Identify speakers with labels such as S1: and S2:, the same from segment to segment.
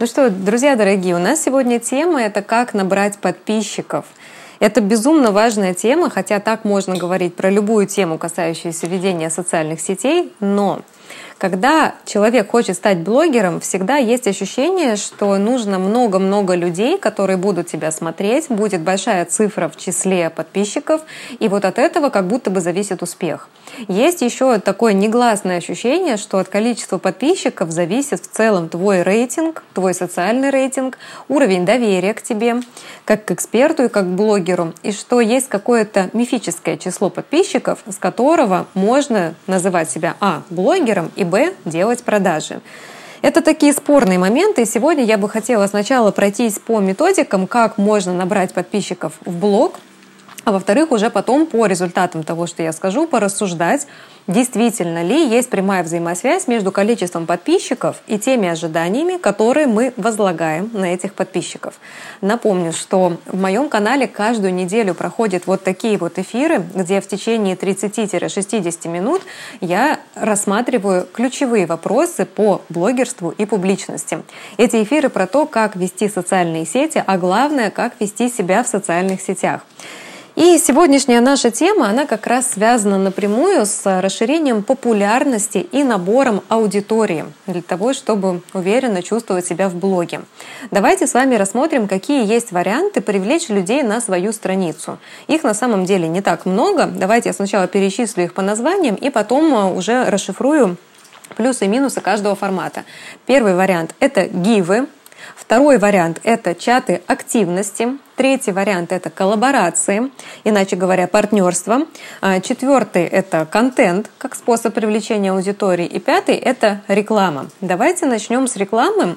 S1: Ну что, друзья дорогие, у нас сегодня тема это как набрать подписчиков. Это безумно важная тема, хотя так можно говорить про любую тему, касающуюся ведения социальных сетей, но когда человек хочет стать блогером, всегда есть ощущение, что нужно много-много людей, которые будут тебя смотреть, будет большая цифра в числе подписчиков, и вот от этого как будто бы зависит успех. Есть еще такое негласное ощущение, что от количества подписчиков зависит в целом твой рейтинг, твой социальный рейтинг, уровень доверия к тебе, как к эксперту и как к блогеру, и что есть какое-то мифическое число подписчиков, с которого можно называть себя а. блогером и б. делать продажи. Это такие спорные моменты, и сегодня я бы хотела сначала пройтись по методикам, как можно набрать подписчиков в блог, а во-вторых, уже потом по результатам того, что я скажу, порассуждать, действительно ли есть прямая взаимосвязь между количеством подписчиков и теми ожиданиями, которые мы возлагаем на этих подписчиков. Напомню, что в моем канале каждую неделю проходят вот такие вот эфиры, где в течение 30-60 минут я рассматриваю ключевые вопросы по блогерству и публичности. Эти эфиры про то, как вести социальные сети, а главное, как вести себя в социальных сетях. И сегодняшняя наша тема, она как раз связана напрямую с расширением популярности и набором аудитории для того, чтобы уверенно чувствовать себя в блоге. Давайте с вами рассмотрим, какие есть варианты привлечь людей на свою страницу. Их на самом деле не так много. Давайте я сначала перечислю их по названиям и потом а, уже расшифрую плюсы и минусы каждого формата. Первый вариант – это гивы, Второй вариант – это чаты активности. Третий вариант – это коллаборации, иначе говоря, партнерство. А, четвертый – это контент как способ привлечения аудитории. И пятый – это реклама. Давайте начнем с рекламы.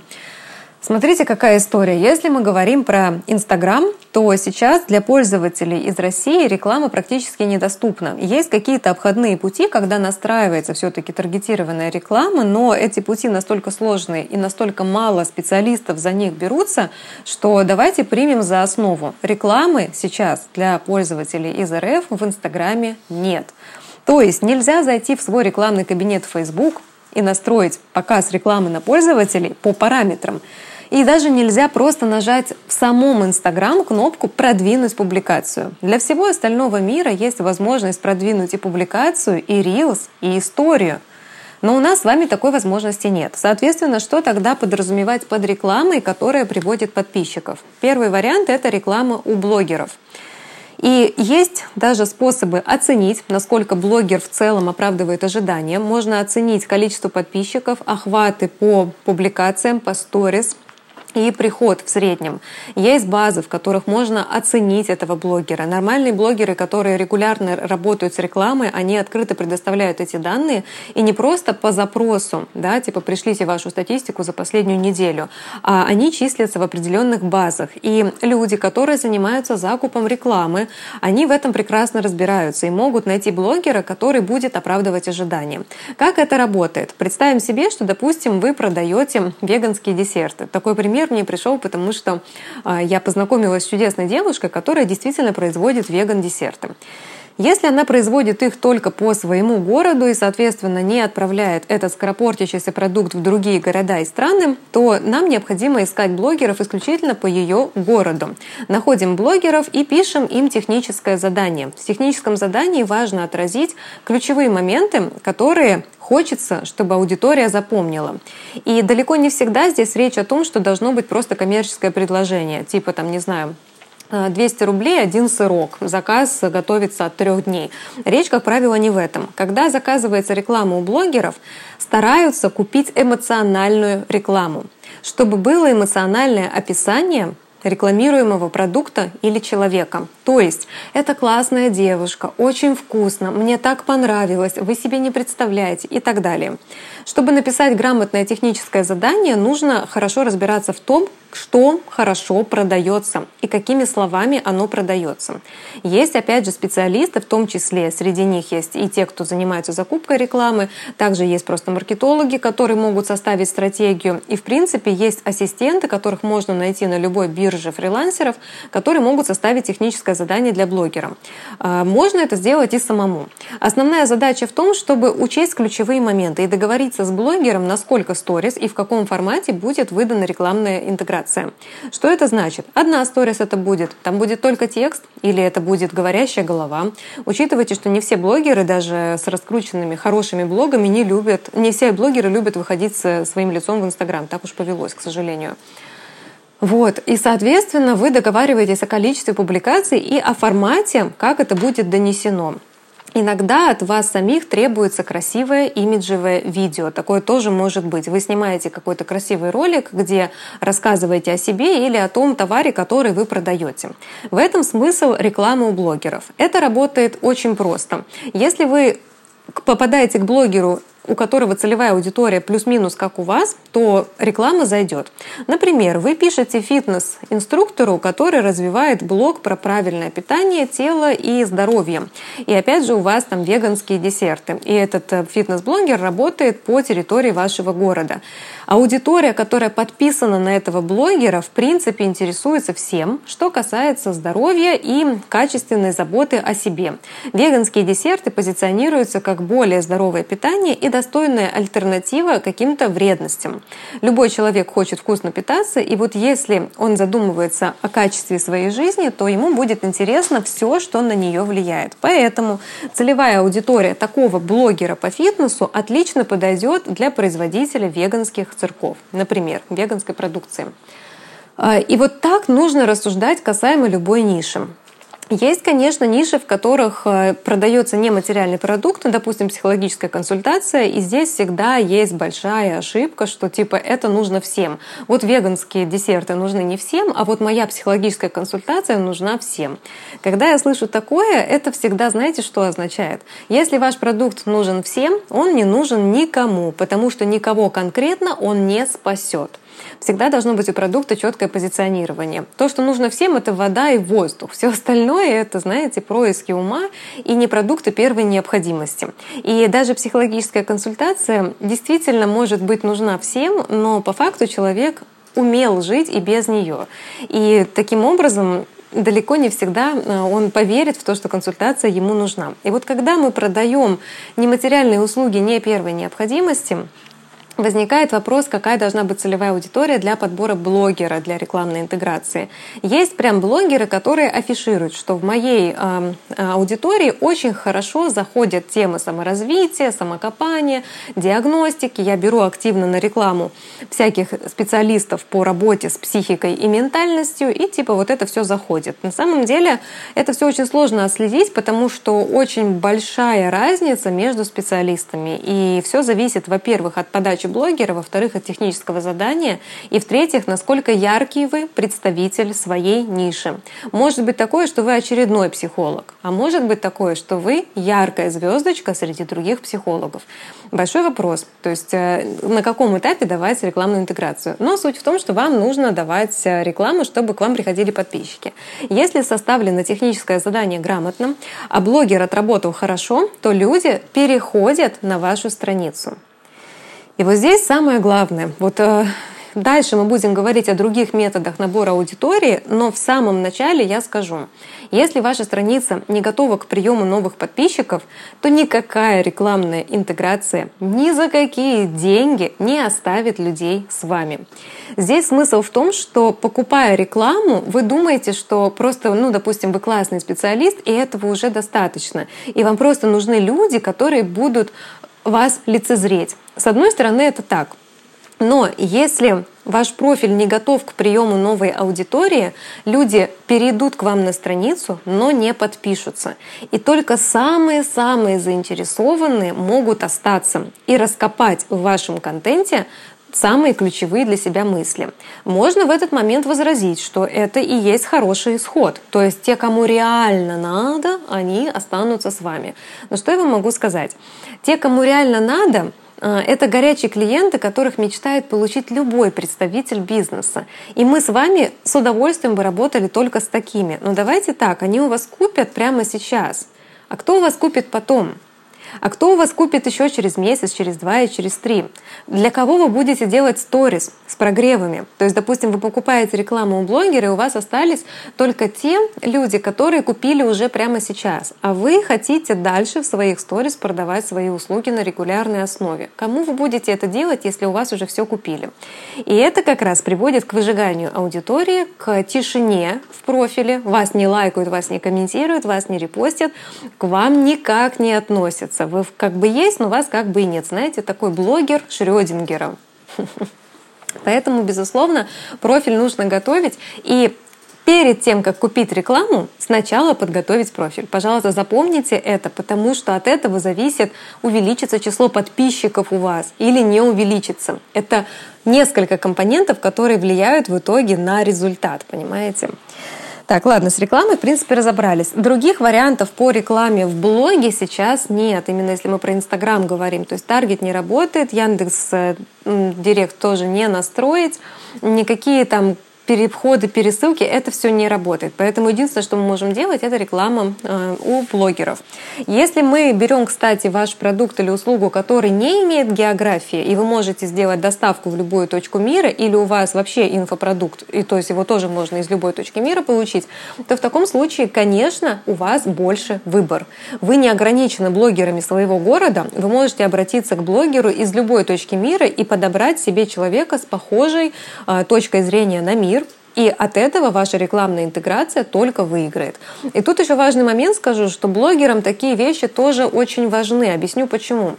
S1: Смотрите, какая история. Если мы говорим про Инстаграм, то сейчас для пользователей из России реклама практически недоступна. Есть какие-то обходные пути, когда настраивается все-таки таргетированная реклама, но эти пути настолько сложные и настолько мало специалистов за них берутся, что давайте примем за основу. Рекламы сейчас для пользователей из РФ в Инстаграме нет. То есть нельзя зайти в свой рекламный кабинет Facebook и настроить показ рекламы на пользователей по параметрам. И даже нельзя просто нажать в самом Инстаграм кнопку «Продвинуть публикацию». Для всего остального мира есть возможность продвинуть и публикацию, и Reels, и историю. Но у нас с вами такой возможности нет. Соответственно, что тогда подразумевать под рекламой, которая приводит подписчиков? Первый вариант — это реклама у блогеров. И есть даже способы оценить, насколько блогер в целом оправдывает ожидания. Можно оценить количество подписчиков, охваты по публикациям, по сторис, и приход в среднем. Есть базы, в которых можно оценить этого блогера. Нормальные блогеры, которые регулярно работают с рекламой, они открыто предоставляют эти данные и не просто по запросу, да, типа пришлите вашу статистику за последнюю неделю, а они числятся в определенных базах. И люди, которые занимаются закупом рекламы, они в этом прекрасно разбираются и могут найти блогера, который будет оправдывать ожидания. Как это работает? Представим себе, что, допустим, вы продаете веганские десерты. Такой пример пример мне пришел, потому что а, я познакомилась с чудесной девушкой, которая действительно производит веган-десерты. Если она производит их только по своему городу и, соответственно, не отправляет этот скоропортящийся продукт в другие города и страны, то нам необходимо искать блогеров исключительно по ее городу. Находим блогеров и пишем им техническое задание. В техническом задании важно отразить ключевые моменты, которые хочется, чтобы аудитория запомнила. И далеко не всегда здесь речь о том, что должно быть просто коммерческое предложение, типа там, не знаю, 200 рублей один сырок. Заказ готовится от трех дней. Речь, как правило, не в этом. Когда заказывается реклама у блогеров, стараются купить эмоциональную рекламу, чтобы было эмоциональное описание рекламируемого продукта или человека. То есть это классная девушка, очень вкусно, мне так понравилось, вы себе не представляете и так далее. Чтобы написать грамотное техническое задание, нужно хорошо разбираться в том, что хорошо продается и какими словами оно продается. Есть, опять же, специалисты, в том числе среди них есть и те, кто занимается закупкой рекламы, также есть просто маркетологи, которые могут составить стратегию, и, в принципе, есть ассистенты, которых можно найти на любой бирже фрилансеров, которые могут составить техническое задание для блогера. А, можно это сделать и самому. Основная задача в том, чтобы учесть ключевые моменты и договориться с блогером, насколько сторис и в каком формате будет выдана рекламная интеграция. Что это значит? Одна сторис это будет, там будет только текст или это будет говорящая голова. Учитывайте, что не все блогеры, даже с раскрученными хорошими блогами, не любят, не все блогеры любят выходить со своим лицом в Инстаграм. Так уж повелось, к сожалению. Вот. И, соответственно, вы договариваетесь о количестве публикаций и о формате, как это будет донесено. Иногда от вас самих требуется красивое имиджевое видео. Такое тоже может быть. Вы снимаете какой-то красивый ролик, где рассказываете о себе или о том товаре, который вы продаете. В этом смысл рекламы у блогеров. Это работает очень просто. Если вы попадаете к блогеру у которого целевая аудитория плюс-минус как у вас, то реклама зайдет. Например, вы пишете фитнес-инструктору, который развивает блог про правильное питание, тело и здоровье. И опять же у вас там веганские десерты. И этот э, фитнес-блогер работает по территории вашего города. Аудитория, которая подписана на этого блогера, в принципе интересуется всем, что касается здоровья и качественной заботы о себе. Веганские десерты позиционируются как более здоровое питание и достойная альтернатива каким-то вредностям. Любой человек хочет вкусно питаться, и вот если он задумывается о качестве своей жизни, то ему будет интересно все, что на нее влияет. Поэтому целевая аудитория такого блогера по фитнесу отлично подойдет для производителя веганских цирков, например, веганской продукции. А, и вот так нужно рассуждать касаемо любой ниши. Есть, конечно, ниши, в которых э, продается нематериальный продукт, допустим, психологическая консультация, и здесь всегда есть большая ошибка, что типа это нужно всем. Вот веганские десерты нужны не всем, а вот моя психологическая консультация нужна всем. Когда я слышу такое, это всегда, знаете, что означает? Если ваш продукт нужен всем, он не нужен никому, потому что никого конкретно он не спасет. Всегда должно быть у продукта четкое позиционирование. То, что нужно всем, это вода и воздух. Все остальное это, знаете, происки ума и не продукты первой необходимости. И даже психологическая консультация действительно может быть нужна всем, но по факту человек умел жить и без нее. И таким образом далеко не всегда э, он поверит в то, что консультация ему нужна. И вот когда мы продаем нематериальные услуги не первой необходимости, возникает вопрос, какая должна быть целевая аудитория для подбора блогера для рекламной интеграции. Есть прям блогеры, которые афишируют, что в моей э, аудитории очень хорошо заходят темы саморазвития, самокопания, диагностики. Я беру активно на рекламу всяких специалистов по работе с психикой и ментальностью, и типа вот это все заходит. На самом деле это все очень сложно отследить, потому что очень большая разница между специалистами. И все зависит, во-первых, от подачи блогера, во-вторых, от технического задания, и в-третьих, насколько яркий вы представитель своей ниши. Может быть такое, что вы очередной психолог, а может быть такое, что вы яркая звездочка среди других психологов. Большой вопрос, то есть э, на каком этапе давать рекламную интеграцию. Но суть в том, что вам нужно давать э, рекламу, чтобы к вам приходили подписчики. Если составлено техническое задание грамотно, а блогер отработал хорошо, то люди переходят на вашу страницу. И вот здесь самое главное. Вот э, дальше мы будем говорить о других методах набора аудитории, но в самом начале я скажу, если ваша страница не готова к приему новых подписчиков, то никакая рекламная интеграция ни за какие деньги не оставит людей с вами. Здесь смысл в том, что покупая рекламу, вы думаете, что просто, ну, допустим, вы классный специалист, и этого уже достаточно. И вам просто нужны люди, которые будут вас лицезреть. С одной стороны, это так. Но если ваш профиль не готов к приему новой аудитории, люди перейдут к вам на страницу, но не подпишутся. И только самые-самые заинтересованные могут остаться и раскопать в вашем контенте самые ключевые для себя мысли. Можно в этот момент возразить, что это и есть хороший исход. То есть те, кому реально надо, они останутся с вами. Но что я вам могу сказать? Те, кому реально надо, это горячие клиенты, которых мечтает получить любой представитель бизнеса. И мы с вами с удовольствием бы работали только с такими. Но давайте так, они у вас купят прямо сейчас. А кто у вас купит потом? А кто у вас купит еще через месяц, через два и через три? Для кого вы будете делать сторис с прогревами? То есть, допустим, вы покупаете рекламу у блогера, и у вас остались только те люди, которые купили уже прямо сейчас. А вы хотите дальше в своих сторис продавать свои услуги на регулярной основе. Кому вы будете это делать, если у вас уже все купили? И это как раз приводит к выжиганию аудитории, к тишине в профиле. Вас не лайкают, вас не комментируют, вас не репостят, к вам никак не относятся кажется. Вы как бы есть, но вас как бы и нет. Знаете, такой блогер Шрёдингера. Поэтому, безусловно, профиль нужно готовить. И перед тем, как купить рекламу, сначала подготовить профиль. Пожалуйста, запомните это, потому что от этого зависит, увеличится число подписчиков у вас или не увеличится. Это несколько компонентов, которые влияют в итоге на результат, понимаете? Так, ладно, с рекламой, в принципе, разобрались. Других вариантов по рекламе в блоге сейчас нет, именно если мы про Инстаграм говорим. То есть таргет не работает, Яндекс э, Директ тоже не настроить, никакие там переходы, пересылки, это все не работает. Поэтому единственное, что мы можем делать, это реклама э, у блогеров. Если мы берем, кстати, ваш продукт или услугу, который не имеет географии, и вы можете сделать доставку в любую точку мира, или у вас вообще инфопродукт, и то есть его тоже можно из любой точки мира получить, то в таком случае, конечно, у вас больше выбор. Вы не ограничены блогерами своего города, вы можете обратиться к блогеру из любой точки мира и подобрать себе человека с похожей э, точкой зрения на мир, и от этого ваша рекламная интеграция только выиграет. И тут еще важный момент скажу, что блогерам такие вещи тоже очень важны. Объясню почему.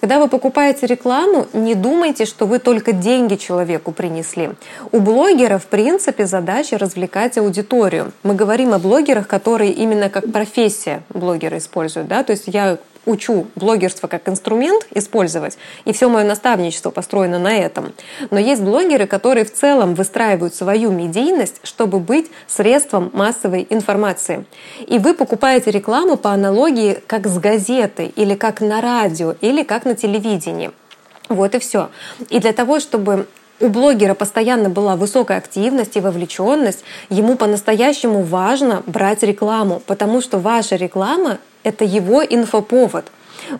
S1: Когда вы покупаете рекламу, не думайте, что вы только деньги человеку принесли. У блогера, в принципе, задача развлекать аудиторию. Мы говорим о блогерах, которые именно как профессия блогера используют. Да? То есть я учу блогерство как инструмент использовать, и все мое наставничество построено на этом. Но есть блогеры, которые в целом выстраивают свою медийность, чтобы быть средством массовой информации. И вы покупаете рекламу по аналогии как с газетой, или как на радио, или как на телевидении. Вот и все. И для того, чтобы у блогера постоянно была высокая активность и вовлеченность, ему по-настоящему важно брать рекламу, потому что ваша реклама — это его инфоповод.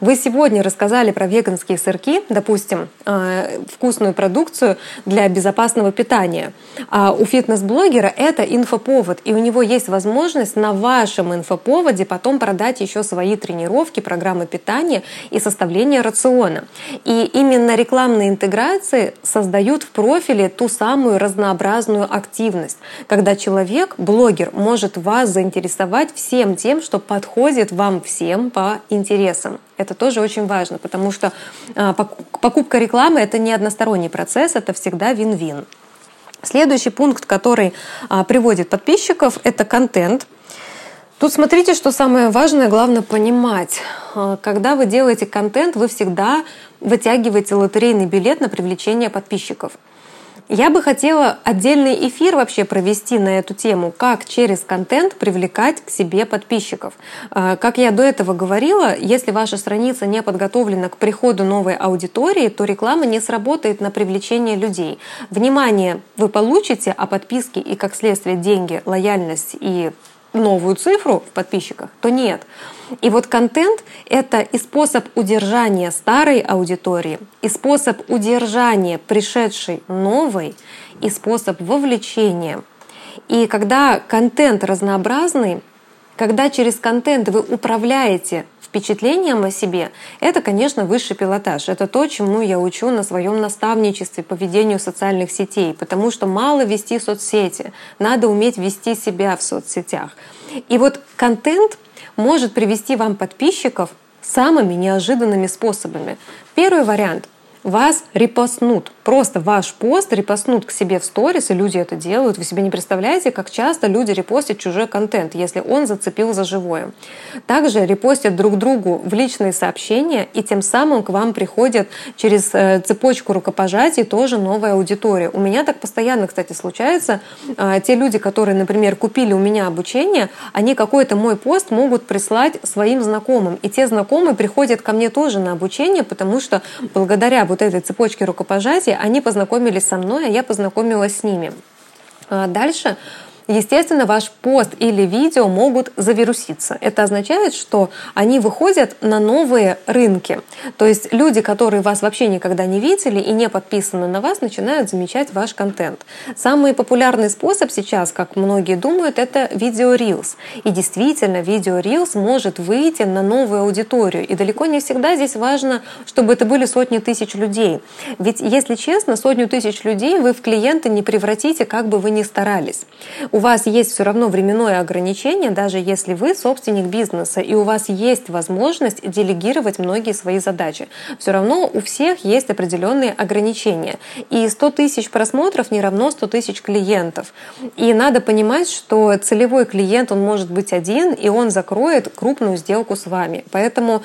S1: Вы сегодня рассказали про веганские сырки, допустим, э, вкусную продукцию для безопасного питания. А у фитнес-блогера это инфоповод, и у него есть возможность на вашем инфоповоде потом продать еще свои тренировки, программы питания и составление рациона. И именно рекламные интеграции создают в профиле ту самую разнообразную активность, когда человек, блогер, может вас заинтересовать всем тем, что подходит вам всем по интересам. Это тоже очень важно, потому что а, покупка рекламы — это не односторонний процесс, это всегда вин-вин. Следующий пункт, который а, приводит подписчиков, это контент. Тут смотрите, что самое важное, главное понимать. А, когда вы делаете контент, вы всегда вытягиваете лотерейный билет на привлечение подписчиков. Я бы хотела отдельный эфир вообще провести на эту тему, как через контент привлекать к себе подписчиков. А, как я до этого говорила, если ваша страница не подготовлена к приходу новой аудитории, то реклама не сработает на привлечение людей. Внимание вы получите, а подписки и, как следствие, деньги, лояльность и новую цифру в подписчиках, то нет. И вот контент — это и способ удержания старой аудитории, и способ удержания пришедшей новой, и способ вовлечения. И когда контент разнообразный, когда через контент вы управляете впечатлением о себе, это, конечно, высший пилотаж. Это то, чему я учу на своем наставничестве по ведению социальных сетей, потому что мало вести соцсети, надо уметь вести себя в соцсетях. И вот контент может привести вам подписчиков самыми неожиданными способами. Первый вариант вас репостнут. Просто ваш пост репостнут к себе в сторис, и люди это делают. Вы себе не представляете, как часто люди репостят чужой контент, если он зацепил за живое. Также репостят друг другу в личные сообщения, и тем самым к вам приходят через э, цепочку рукопожатий тоже новая аудитория. У меня так постоянно, кстати, случается. А, те люди, которые, например, купили у меня обучение, они какой-то мой пост могут прислать своим знакомым. И те знакомые приходят ко мне тоже на обучение, потому что благодаря вот этой цепочки рукопожатия, они познакомились со мной, а я познакомилась с ними. А дальше естественно, ваш пост или видео могут завируситься. Это означает, что они выходят на новые рынки. То есть люди, которые вас вообще никогда не видели и не подписаны на вас, начинают замечать ваш контент. Самый популярный способ сейчас, как многие думают, это видео Reels. И действительно, видео Reels может выйти на новую аудиторию. И далеко не всегда здесь важно, чтобы это были сотни тысяч людей. Ведь, если честно, сотню тысяч людей вы в клиенты не превратите, как бы вы ни старались. У вас есть все равно временное ограничение, даже если вы собственник бизнеса, и у вас есть возможность делегировать многие свои задачи. Все равно у всех есть определенные ограничения. И 100 тысяч просмотров не равно 100 тысяч клиентов. И надо понимать, что целевой клиент, он может быть один, и он закроет крупную сделку с вами. Поэтому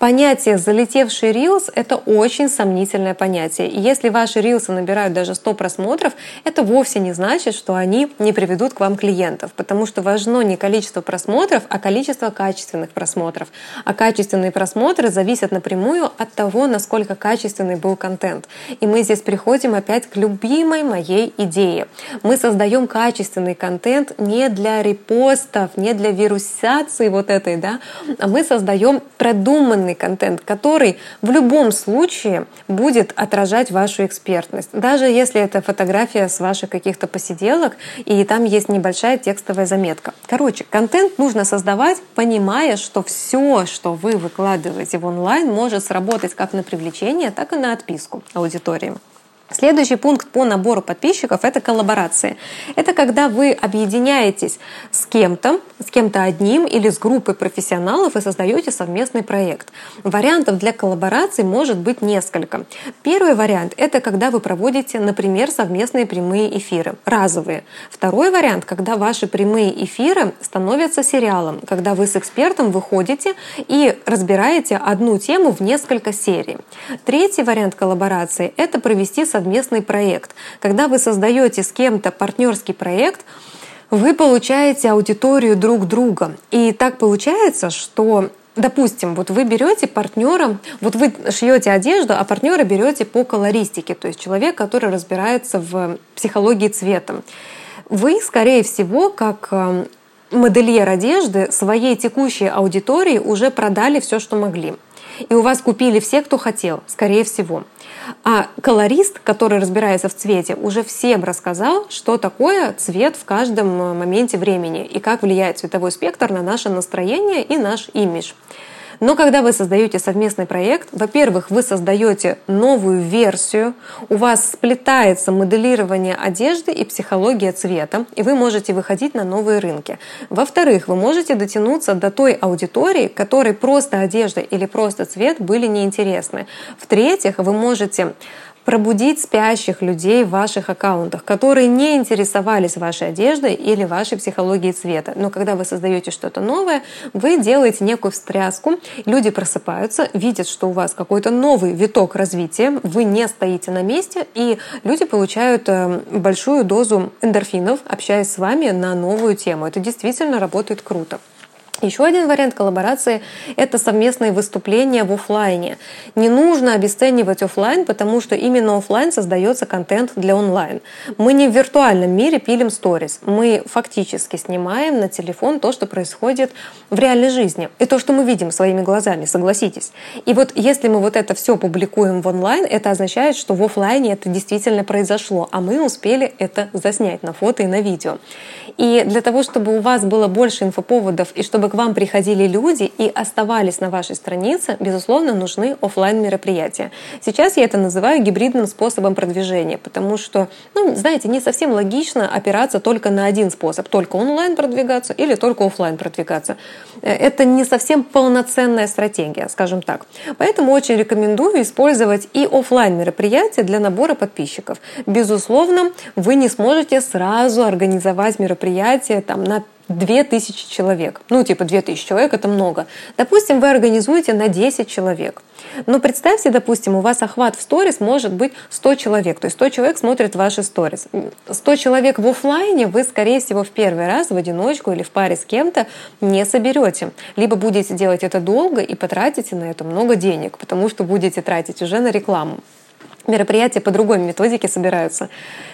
S1: Понятие «залетевший рилс» — это очень сомнительное понятие. И если ваши рилсы набирают даже 100 просмотров, это вовсе не значит, что они не приведут к вам клиентов, потому что важно не количество просмотров, а количество качественных просмотров. А качественные просмотры зависят напрямую от того, насколько качественный был контент. И мы здесь приходим опять к любимой моей идее. Мы создаем качественный контент не для репостов, не для вирусации вот этой, да, а мы создаем продуманный полноценный контент, который в любом случае будет отражать вашу экспертность. Даже если это фотография с ваших каких-то посиделок, и там есть небольшая текстовая заметка. Короче, контент нужно создавать, понимая, что все, что вы выкладываете в онлайн, может сработать как на привлечение, так и на отписку аудитории. Следующий пункт по набору подписчиков – это коллаборации. Это когда вы объединяетесь с кем-то, с кем-то одним или с группой профессионалов и создаете совместный проект. Вариантов для коллабораций может быть несколько. Первый вариант – это когда вы проводите, например, совместные прямые эфиры, разовые. Второй вариант – когда ваши прямые эфиры становятся сериалом, когда вы с экспертом выходите и разбираете одну тему в несколько серий. Третий вариант коллаборации – это провести совместные совместный проект. Когда вы создаете с кем-то партнерский проект, вы получаете аудиторию друг друга. И так получается, что Допустим, вот вы берете партнера, вот вы шьете одежду, а партнера берете по колористике, то есть человек, который разбирается в психологии цвета. Вы, скорее всего, как э, модельер одежды своей текущей аудитории уже продали все, что могли. И у вас купили все, кто хотел, скорее всего. А колорист, который разбирается в цвете, уже всем рассказал, что такое цвет в каждом э, моменте времени и как влияет цветовой спектр на наше настроение и наш имидж. Но когда вы создаете совместный проект, во-первых, вы создаете новую версию, у вас сплетается моделирование одежды и психология цвета, и вы можете выходить на новые рынки. Во-вторых, вы можете дотянуться до той аудитории, которой просто одежда или просто цвет были неинтересны. В-третьих, вы можете пробудить спящих людей в ваших аккаунтах, которые не интересовались вашей одеждой или вашей психологией цвета. Но когда вы создаете что-то новое, вы делаете некую встряску, люди просыпаются, видят, что у вас какой-то новый виток развития, вы не стоите на месте, и люди получают э, большую дозу эндорфинов, общаясь с вами на новую тему. Это действительно работает круто. Еще один вариант коллаборации — это совместные выступления в офлайне. Не нужно обесценивать офлайн, потому что именно офлайн создается контент для онлайн. Мы не в виртуальном мире пилим сторис. Мы фактически снимаем на телефон то, что происходит в реальной жизни. И то, что мы видим своими глазами, согласитесь. И вот если мы вот это все публикуем в онлайн, это означает, что в офлайне это действительно произошло, а мы успели это заснять на фото и на видео. И для того, чтобы у вас было больше инфоповодов и чтобы к вам приходили люди и оставались на вашей странице, безусловно, нужны офлайн мероприятия. Сейчас я это называю гибридным способом продвижения, потому что, ну, знаете, не совсем логично опираться только на один способ, только онлайн продвигаться или только офлайн продвигаться. Э, это не совсем полноценная стратегия, скажем так. Поэтому очень рекомендую использовать и офлайн мероприятия для набора подписчиков. Безусловно, вы не сможете сразу организовать мероприятие там, на 2000 человек. Ну, типа 2000 человек — это много. Допустим, вы организуете на 10 человек. Но представьте, допустим, у вас охват в сторис может быть 100 человек. То есть 100 человек смотрят ваши сторис. 100 человек в офлайне вы, скорее всего, в первый раз в одиночку или в паре с кем-то не соберете. Либо будете делать это долго и потратите на это много денег, потому что будете тратить уже на рекламу. Мероприятия по другой методике собираются.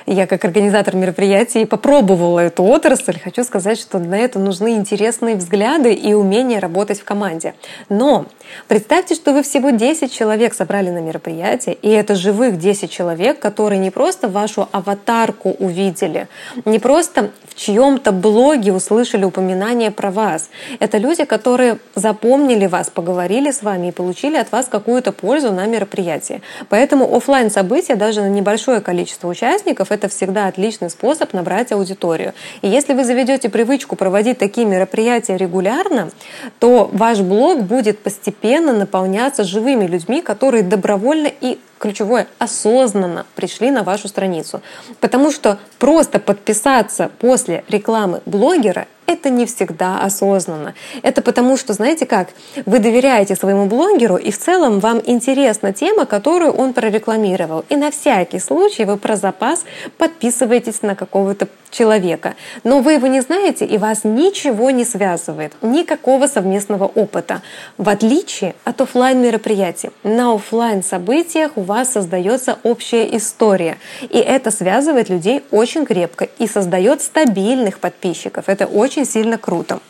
S1: Я как организатор мероприятий попробовала эту отрасль. Хочу сказать, что для этого нужны интересные взгляды и умение работать в команде. Но представьте, что вы всего 10 человек собрали на мероприятие, и это живых 10 человек, которые не просто вашу аватарку увидели, не просто в чьем-то блоге услышали упоминание про вас. Это люди, которые запомнили вас, поговорили с вами и получили от вас какую-то пользу на мероприятии. Поэтому офлайн события даже на небольшое количество участников это всегда отличный способ набрать аудиторию. И если вы заведете привычку проводить такие мероприятия регулярно, то ваш блог будет постепенно наполняться живыми людьми, которые добровольно и ключевое, осознанно пришли на вашу страницу. Потому что просто подписаться после рекламы блогера это не всегда осознанно. Это потому, что, знаете как, вы доверяете своему блогеру, и в целом вам интересна тема, которую он прорекламировал. И на всякий случай вы про запас подписываетесь на какого-то человека. Но вы его не знаете, и вас ничего не связывает, никакого совместного опыта. В отличие от офлайн мероприятий. На офлайн событиях вас создается общая история. И это связывает людей очень крепко и создает стабильных подписчиков. Это очень сильно круто.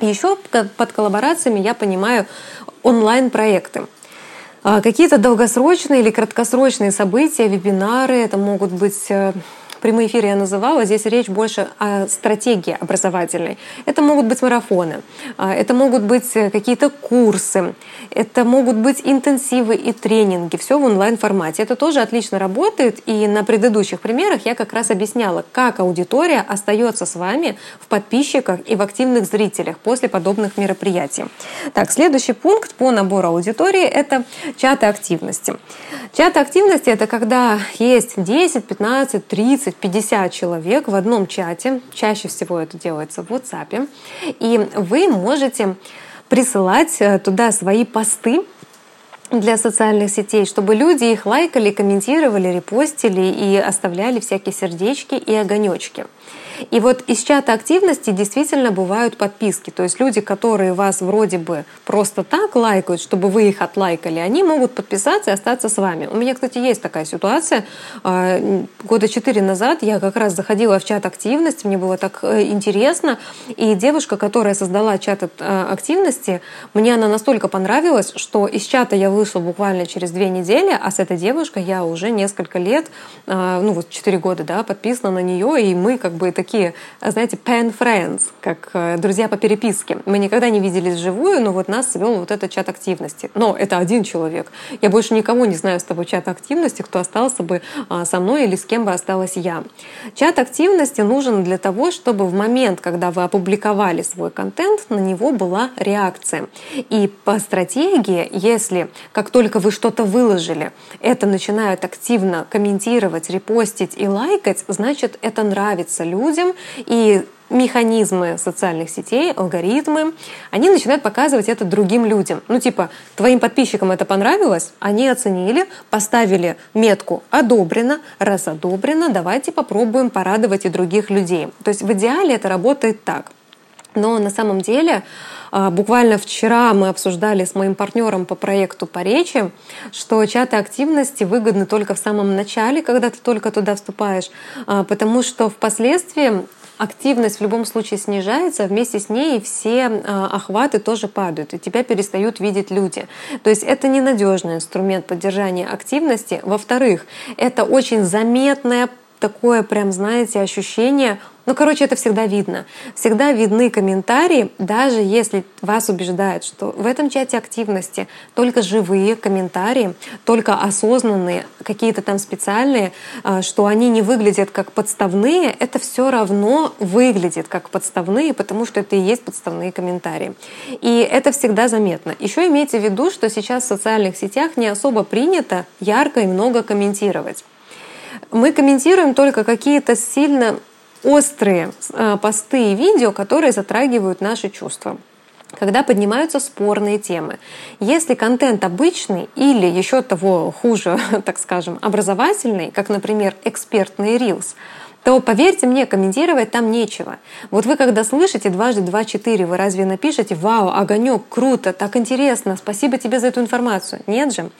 S1: Еще под коллаборациями я понимаю онлайн-проекты. А, какие-то долгосрочные или краткосрочные события, вебинары, это могут быть э, прямой эфир я называла, здесь речь больше о стратегии образовательной. Это могут быть марафоны, а, это могут быть э, какие-то курсы, это могут быть интенсивы и тренинги, все в онлайн-формате. Это тоже отлично работает, и на предыдущих примерах я как раз объясняла, как аудитория остается с вами в подписчиках и в активных зрителях после подобных мероприятий. Так, следующий пункт по набору аудитории – это чаты активности. Чаты активности – это когда есть 10, 15, 30, 50 человек в одном чате. Чаще всего это делается в WhatsApp. И вы можете присылать э, туда свои посты, для социальных сетей, чтобы люди их лайкали, комментировали, репостили и оставляли всякие сердечки и огонечки. И вот из чата активности действительно бывают подписки. То есть люди, которые вас вроде бы просто так лайкают, чтобы вы их отлайкали, они могут подписаться и остаться с вами. У меня, кстати, есть такая ситуация. А, года четыре назад я как раз заходила в чат активности, мне было так э, интересно. И девушка, которая создала чат э, активности, мне она настолько понравилась, что из чата я вышла буквально через две недели, а с этой девушкой я уже несколько лет, а, ну вот четыре года, да, подписана на нее, и мы как бы такие такие, знаете, pen friends, как э, друзья по переписке. Мы никогда не виделись вживую, но вот нас свел вот этот чат активности. Но это один человек. Я больше никого не знаю с того чата активности, кто остался бы а, со мной или с кем бы осталась я. Чат активности нужен для того, чтобы в момент, когда вы опубликовали свой контент, на него была реакция. И по стратегии, если как только вы что-то выложили, это начинают активно комментировать, репостить и лайкать, значит, это нравится людям, людям, и механизмы социальных сетей, алгоритмы, они начинают показывать это другим людям. Ну, типа, твоим подписчикам это понравилось, они оценили, поставили метку «одобрено», раз одобрено, давайте попробуем порадовать и других людей. То есть в идеале это работает так. Но на самом деле Буквально вчера мы обсуждали с моим партнером по проекту по речи, что чаты активности выгодны только в самом начале, когда ты только туда вступаешь, а, потому что впоследствии активность в любом случае снижается, вместе с ней все а, охваты тоже падают, и тебя перестают видеть люди. То есть это ненадежный инструмент поддержания активности. Во-вторых, это очень заметная такое прям, знаете, ощущение ну, короче, это всегда видно. Всегда видны комментарии, даже если вас убеждают, что в этом чате активности только живые комментарии, только осознанные, какие-то там специальные, а, что они не выглядят как подставные, это все равно выглядит как подставные, потому что это и есть подставные комментарии. И это всегда заметно. Еще имейте в виду, что сейчас в социальных сетях не особо принято ярко и много комментировать. Мы комментируем только какие-то сильно острые э, посты и видео, которые затрагивают наши чувства когда поднимаются спорные темы. Если контент обычный или еще того хуже, так скажем, образовательный, как, например, экспертный рилс, то поверьте мне, комментировать там нечего. Вот вы когда слышите дважды два четыре, вы разве напишете «Вау, огонек, круто, так интересно, спасибо тебе за эту информацию»? Нет же.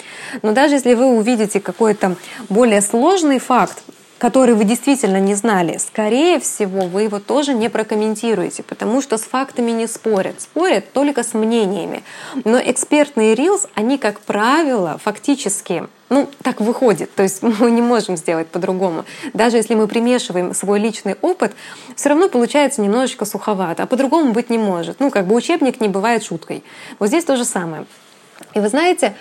S1: Но даже если вы увидите какой-то более сложный факт, который вы действительно не знали, скорее всего, вы его тоже не прокомментируете, потому что с фактами не спорят. Спорят только с мнениями. Но экспертные рилс, они, как правило, фактически ну, так выходит. То есть мы не можем сделать по-другому. Даже если мы примешиваем свой личный опыт, все равно получается немножечко суховато, а по-другому быть не может. Ну, как бы учебник не бывает шуткой. Вот здесь то же самое. И вы знаете,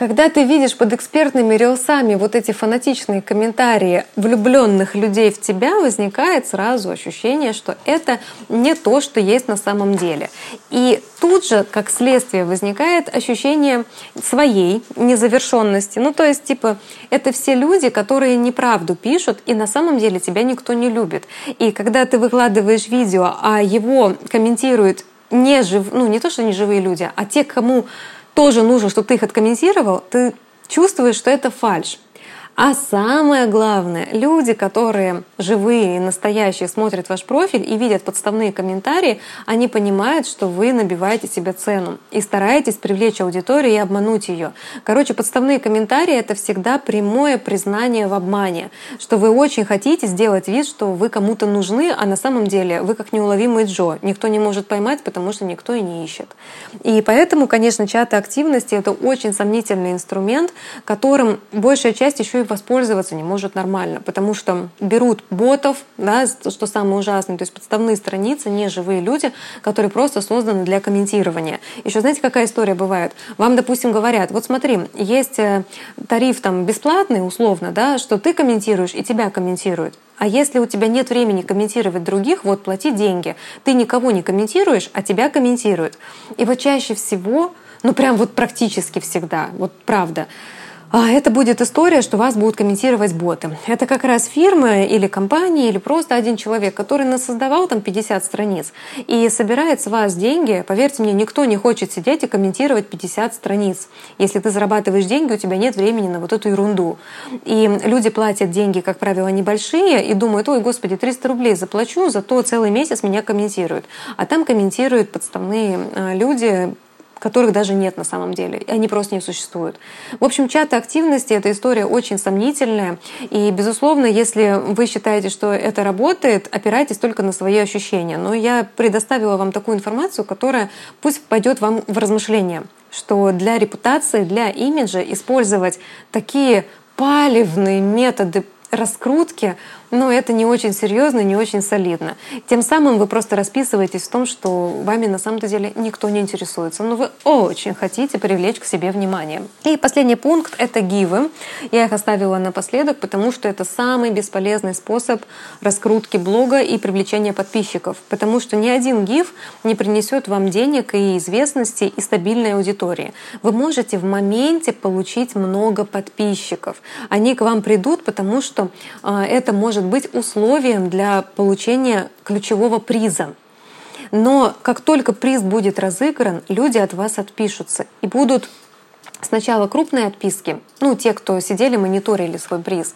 S1: когда ты видишь под экспертными рилсами вот эти фанатичные комментарии влюбленных людей в тебя, возникает сразу ощущение, что это не то, что есть на самом деле. И тут же, как следствие, возникает ощущение своей незавершенности. Ну, то есть, типа, это все люди, которые неправду пишут, и на самом деле тебя никто не любит. И когда ты выкладываешь видео, а его комментируют не жив, ну не то, что не живые люди, а те, кому тоже нужно, чтобы ты их откомментировал, ты чувствуешь, что это фальш. А самое главное, люди, которые живые и настоящие, смотрят ваш профиль и видят подставные комментарии, они понимают, что вы набиваете себе цену и стараетесь привлечь аудиторию и обмануть ее. Короче, подставные комментарии — это всегда прямое признание в обмане, что вы очень хотите сделать вид, что вы кому-то нужны, а на самом деле вы как неуловимый Джо. Никто не может поймать, потому что никто и не ищет. И поэтому, конечно, чаты активности — это очень сомнительный инструмент, которым большая часть еще и воспользоваться не может нормально, потому что берут ботов, да, что самое ужасное, то есть подставные страницы, не живые люди, которые просто созданы для комментирования. Еще знаете, какая история бывает? Вам, допустим, говорят, вот смотри, есть э, тариф там бесплатный, условно, да, что ты комментируешь и тебя комментируют. А если у тебя нет времени комментировать других, вот плати деньги. Ты никого не комментируешь, а тебя комментируют. И вот чаще всего, ну прям вот практически всегда, вот правда, это будет история, что вас будут комментировать боты. Это как раз фирмы или компании, или просто один человек, который насоздавал там 50 страниц и собирает с вас деньги. Поверьте мне, никто не хочет сидеть и комментировать 50 страниц. Если ты зарабатываешь деньги, у тебя нет времени на вот эту ерунду. И люди платят деньги, как правило, небольшие и думают, ой, господи, 300 рублей заплачу, зато целый месяц меня комментируют. А там комментируют подставные э, люди, которых даже нет на самом деле. Они просто не существуют. В общем, чаты активности — эта история очень сомнительная. И, безусловно, если вы считаете, что это работает, опирайтесь только на свои ощущения. Но я предоставила вам такую информацию, которая пусть пойдет вам в размышления, что для репутации, для имиджа использовать такие палевные методы раскрутки но это не очень серьезно, не очень солидно. Тем самым вы просто расписываетесь в том, что вами на самом деле никто не интересуется, но вы очень хотите привлечь к себе внимание. И последний пункт — это гивы. Я их оставила напоследок, потому что это самый бесполезный способ раскрутки блога и привлечения подписчиков, потому что ни один гив не принесет вам денег и известности и стабильной аудитории. Вы можете в моменте получить много подписчиков. Они к вам придут, потому что э, это может может быть условием для получения ключевого приза. Но как только приз будет разыгран, люди от вас отпишутся и будут сначала крупные отписки, ну, те, кто сидели, мониторили свой приз,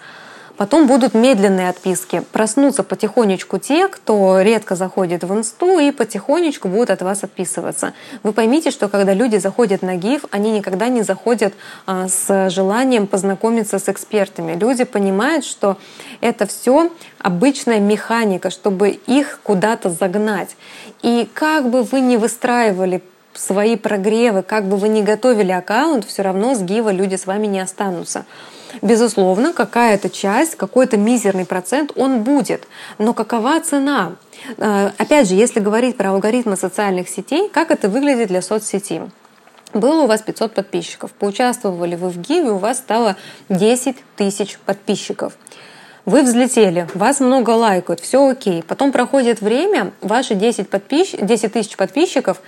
S1: Потом будут медленные отписки. Проснутся потихонечку те, кто редко заходит в инсту и потихонечку будут от вас отписываться. Вы поймите, что когда люди заходят на ГИФ, они никогда не заходят а, с желанием познакомиться с экспертами. Люди понимают, что это все обычная механика, чтобы их куда-то загнать. И как бы вы ни выстраивали свои прогревы, как бы вы ни готовили аккаунт, все равно с Гива люди с вами не останутся. Безусловно, какая-то часть, какой-то мизерный процент он будет. Но какова цена? Э, опять же, если говорить про алгоритмы социальных сетей, как это выглядит для соцсети? Было у вас 500 подписчиков, поучаствовали вы в Гиве, у вас стало 10 тысяч подписчиков. Вы взлетели, вас много лайкают, все окей. Потом проходит время, ваши 10, подписч... 10 тысяч подписчиков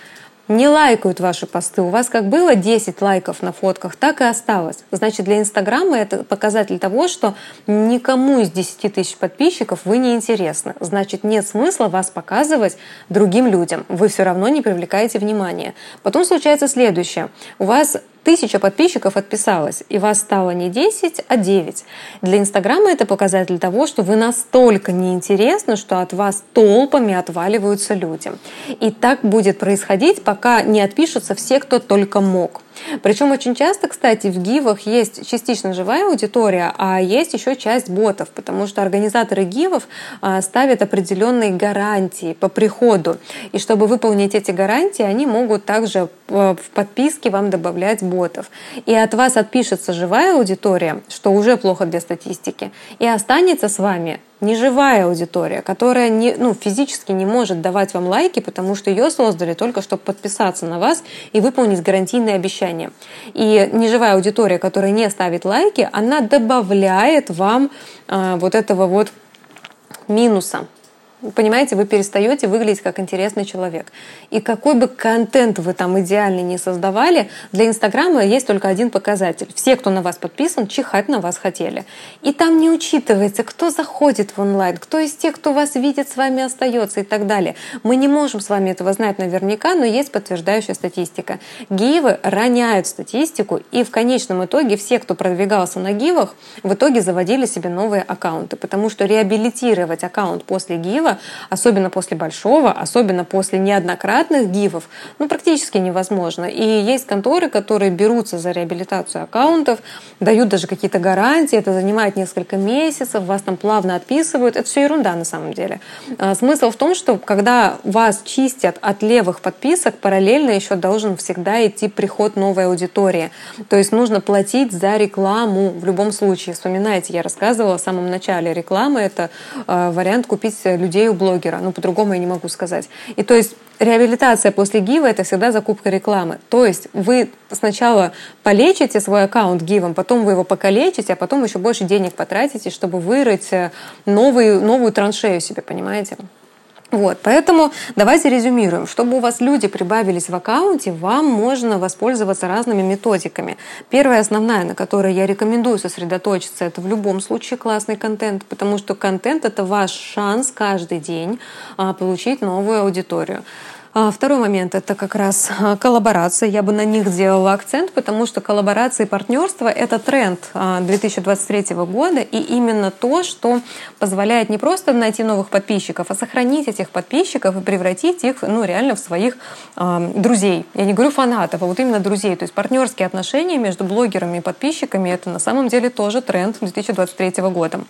S1: не лайкают ваши посты. У вас как было 10 лайков на фотках, так и осталось. Значит, для Инстаграма это показатель того, что никому из 10 тысяч подписчиков вы не интересны. Значит, нет смысла вас показывать другим людям. Вы все равно не привлекаете внимания. Потом случается следующее. У вас тысяча подписчиков отписалась, и вас стало не 10, а 9. Для Инстаграма это показатель того, что вы настолько неинтересны, что от вас толпами отваливаются люди. И так будет происходить, пока не отпишутся все, кто только мог. Причем очень часто, кстати, в гивах есть частично живая аудитория, а есть еще часть ботов, потому что организаторы гивов а, ставят определенные гарантии по приходу. И чтобы выполнить эти гарантии, они могут также э, в подписке вам добавлять ботов. И от вас отпишется живая аудитория, что уже плохо для статистики, и останется с вами неживая аудитория, которая не, ну, физически не может давать вам лайки, потому что ее создали только чтобы подписаться на вас и выполнить гарантийные обещания. И неживая аудитория, которая не ставит лайки, она добавляет вам э, вот этого вот минуса понимаете, вы перестаете выглядеть как интересный человек. И какой бы контент вы там идеальный не создавали, для Инстаграма есть только один показатель. Все, кто на вас подписан, чихать на вас хотели. И там не учитывается, кто заходит в онлайн, кто из тех, кто вас видит, с вами остается и так далее. Мы не можем с вами этого знать наверняка, но есть подтверждающая статистика. Гивы роняют статистику, и в конечном итоге все, кто продвигался на гивах, в итоге заводили себе новые аккаунты, потому что реабилитировать аккаунт после гива особенно после большого, особенно после неоднократных гивов, ну, практически невозможно. И есть конторы, которые берутся за реабилитацию аккаунтов, дают даже какие-то гарантии, это занимает несколько месяцев, вас там плавно отписывают. Это все ерунда на самом деле. А, смысл в том, что когда вас чистят от левых подписок, параллельно еще должен всегда идти приход новой аудитории. То есть нужно платить за рекламу в любом случае. Вспоминайте, я рассказывала в самом начале, реклама — это а, вариант купить людей у блогера. Ну, по-другому я не могу сказать. И то есть реабилитация после гива — это всегда закупка рекламы. То есть вы сначала полечите свой аккаунт гивом, потом вы его покалечите, а потом еще больше денег потратите, чтобы вырыть э, новую, новую траншею себе, понимаете? Вот, поэтому давайте резюмируем. Чтобы у вас люди прибавились в аккаунте, вам можно воспользоваться разными методиками. Первая основная, на которой я рекомендую сосредоточиться, это в любом случае классный контент, потому что контент — это ваш шанс каждый день а, получить новую аудиторию. А, второй момент — это как раз а, коллаборация. Я бы на них сделала акцент, потому что коллаборация и партнерство — это тренд 2023 а, года, и именно то, что позволяет не просто найти новых подписчиков, а сохранить этих подписчиков и превратить их ну, реально в своих друзей. Я не говорю фанатов, а вот именно друзей. То есть партнерские отношения между блогерами и подписчиками — это на самом деле тоже тренд 2023 года.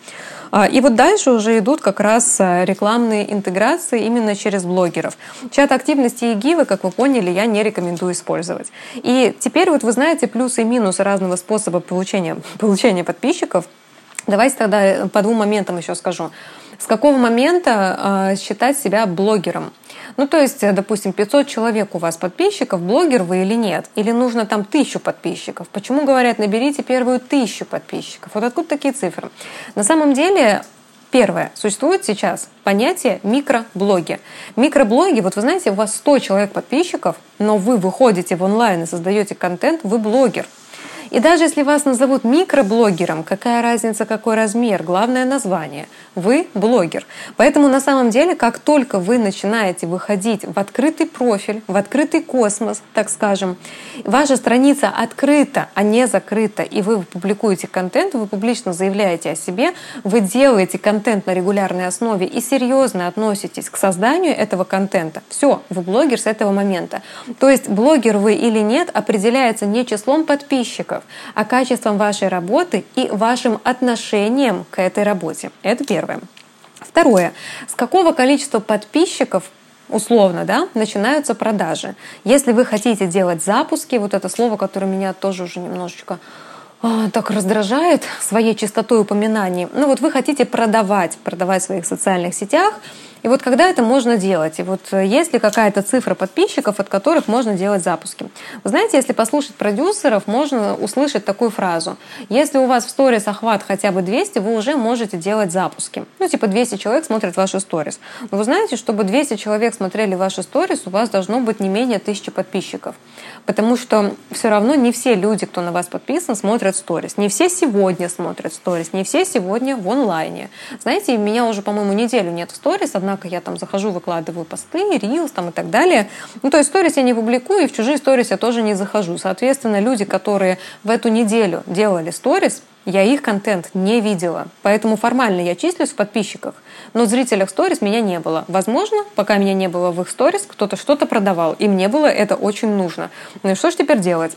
S1: И вот дальше уже идут как раз рекламные интеграции именно через блогеров. Чат актив активности и гивы, как вы поняли, я не рекомендую использовать. И теперь вот вы знаете плюсы и минусы разного способа получения, получения подписчиков. Давайте тогда э, по двум моментам еще скажу. С какого момента э, считать себя блогером? Ну, то есть, э, допустим, 500 человек у вас подписчиков, блогер вы или нет? Или нужно там тысячу подписчиков? Почему говорят, наберите первую тысячу подписчиков? Вот откуда такие цифры? На самом деле Первое. Существует сейчас понятие микроблоги. Микроблоги, вот вы знаете, у вас 100 человек подписчиков, но вы выходите в онлайн и создаете контент, вы блогер. И даже если вас назовут микроблогером, какая разница, какой размер, главное название, вы блогер. Поэтому на самом деле, как только вы начинаете выходить в открытый профиль, в открытый космос, так скажем, ваша страница открыта, а не закрыта, и вы публикуете контент, вы публично заявляете о себе, вы делаете контент на регулярной основе и серьезно относитесь к созданию этого контента, все, вы блогер с этого момента. То есть блогер вы или нет определяется не числом подписчиков, сотрудников, а качеством вашей работы и вашим отношением к этой работе. Это первое. Второе. С какого количества подписчиков условно, да, начинаются продажи. Если вы хотите делать запуски, вот это слово, которое меня тоже уже немножечко а, так раздражает своей частотой упоминаний. Ну вот вы хотите продавать, продавать в своих социальных сетях, и вот когда это можно делать? И вот э, есть ли какая-то цифра подписчиков, от которых можно делать запуски? Вы знаете, если послушать продюсеров, можно услышать такую фразу. Если у вас в сторис охват хотя бы 200, вы уже можете делать запуски. Ну, типа 200 человек смотрят ваши сторис. Но вы знаете, чтобы 200 человек смотрели ваши сторис, у вас должно быть не менее 1000 подписчиков. Потому что все равно не все люди, кто на вас подписан, смотрят сторис. Не все сегодня смотрят сторис, не все сегодня в онлайне. Знаете, меня уже, по-моему, неделю нет в сторис, одна однако я там захожу, выкладываю посты, рилс там и так далее. Ну, то есть сторис я не публикую, и в чужие сторис я тоже не захожу. Соответственно, люди, которые в эту неделю делали сторис, я их контент не видела. Поэтому формально я числюсь в подписчиках, но в зрителях сторис меня не было. Возможно, пока меня не было в их сторис, кто-то что-то продавал, и мне было это очень нужно. Ну и что же теперь делать?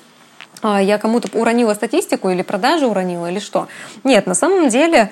S1: А, я кому-то уронила статистику или продажи уронила или что? Нет, на самом деле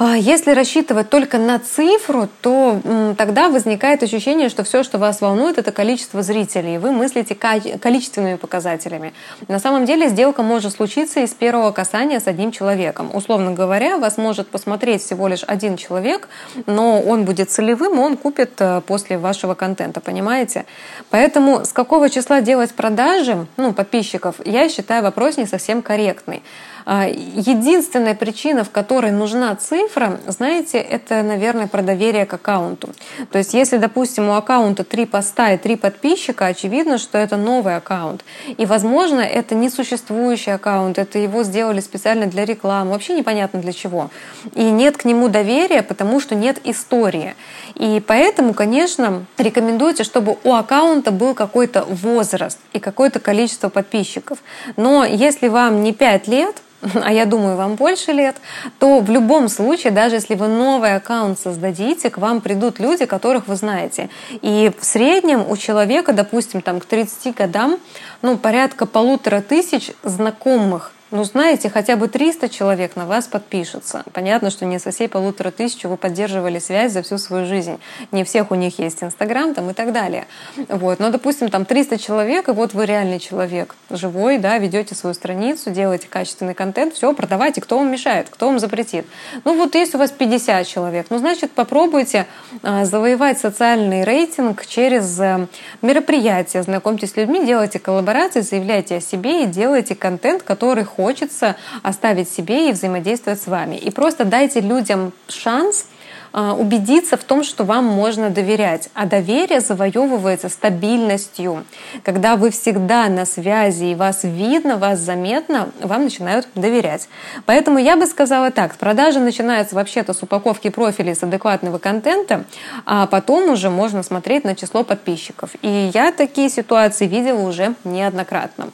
S1: если рассчитывать только на цифру, то тогда возникает ощущение, что все, что вас волнует, это количество зрителей. Вы мыслите количественными показателями. На самом деле сделка может случиться из первого касания с одним человеком. Условно говоря, вас может посмотреть всего лишь один человек, но он будет целевым, он купит э, после вашего контента, понимаете? Поэтому с какого числа делать продажи ну, подписчиков, я считаю вопрос не совсем корректный. А, единственная причина, в которой нужна цифра, знаете, это, наверное, про доверие к аккаунту. То есть, если, допустим, у аккаунта три поста и три подписчика, очевидно, что это новый аккаунт. И, возможно, это не существующий аккаунт, это его сделали специально для рекламы, вообще непонятно для чего. И нет к нему доверия, потому что нет истории. И поэтому, конечно, рекомендуется, чтобы у аккаунта был какой-то возраст и какое-то количество подписчиков. Но если вам не 5 лет, а я думаю, вам больше лет, то в любом случае, даже если вы новый аккаунт создадите, к вам придут люди, которых вы знаете. И в среднем у человека, допустим, там, к 30 годам, ну, порядка полутора тысяч знакомых ну, знаете, хотя бы 300 человек на вас подпишутся. Понятно, что не со всей полутора тысяч вы поддерживали связь за всю свою жизнь. Не всех у них есть Инстаграм там и так далее. Вот. Но, допустим, там 300 человек, и вот вы реальный человек, живой, да, ведете свою страницу, делаете качественный контент, все, продавайте, кто вам мешает, кто вам запретит. Ну, вот есть у вас 50 человек, ну, значит, попробуйте а, завоевать социальный рейтинг через а, мероприятия, знакомьтесь с людьми, делайте коллаборации, заявляйте о себе и делайте контент, который хочет хочется оставить себе и взаимодействовать с вами. И просто дайте людям шанс а, убедиться в том, что вам можно доверять. А доверие завоевывается стабильностью. Когда вы всегда на связи и вас видно, вас заметно, вам начинают доверять. Поэтому я бы сказала так, продажа начинается вообще-то с упаковки профилей с адекватного контента, а потом уже можно смотреть на число подписчиков. И я такие ситуации видела уже неоднократно.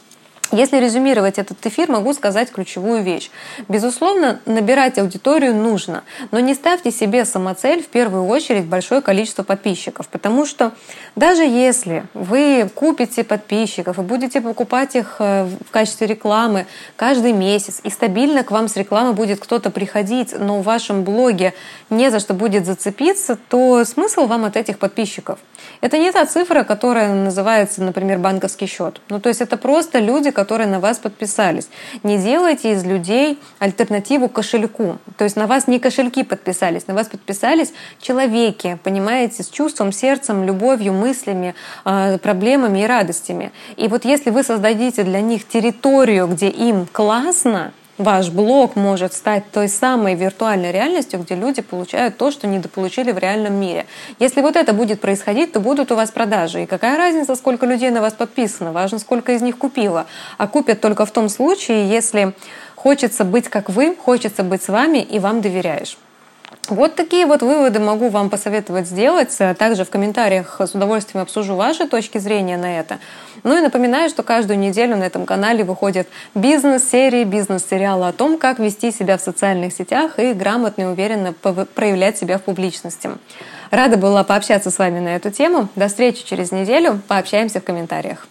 S1: Если резюмировать этот эфир, могу сказать ключевую вещь. Безусловно, набирать аудиторию нужно, но не ставьте себе самоцель в первую очередь большое количество подписчиков, потому что даже если вы купите подписчиков и будете покупать их э, в качестве рекламы каждый месяц, и стабильно к вам с рекламы будет кто-то приходить, но в вашем блоге не за что будет зацепиться, то смысл вам от этих подписчиков? Это не та цифра, которая называется, например, банковский счет. Ну, то есть это просто люди, которые на вас подписались. Не делайте из людей альтернативу кошельку. То есть на вас не кошельки подписались, на вас подписались человеки, понимаете, с чувством, сердцем, любовью, мыслями, а, проблемами и радостями. И вот если вы создадите для них территорию, где им классно, ваш блог может стать той самой виртуальной реальностью, где люди получают то, что недополучили в реальном мире. Если вот это будет происходить, то будут у вас продажи. И какая разница, сколько людей на вас подписано? Важно, сколько из них купило. А купят только в том случае, если хочется быть как вы, хочется быть с вами и вам доверяешь. Вот такие вот выводы могу вам посоветовать сделать. Также в комментариях с удовольствием обсужу ваши точки зрения на это. Ну и напоминаю, что каждую неделю на этом канале выходят бизнес-серии, бизнес-сериалы о том, как вести себя в социальных сетях и грамотно и уверенно проявлять себя в публичности. Рада была пообщаться с вами на эту тему. До встречи через неделю. Пообщаемся в комментариях.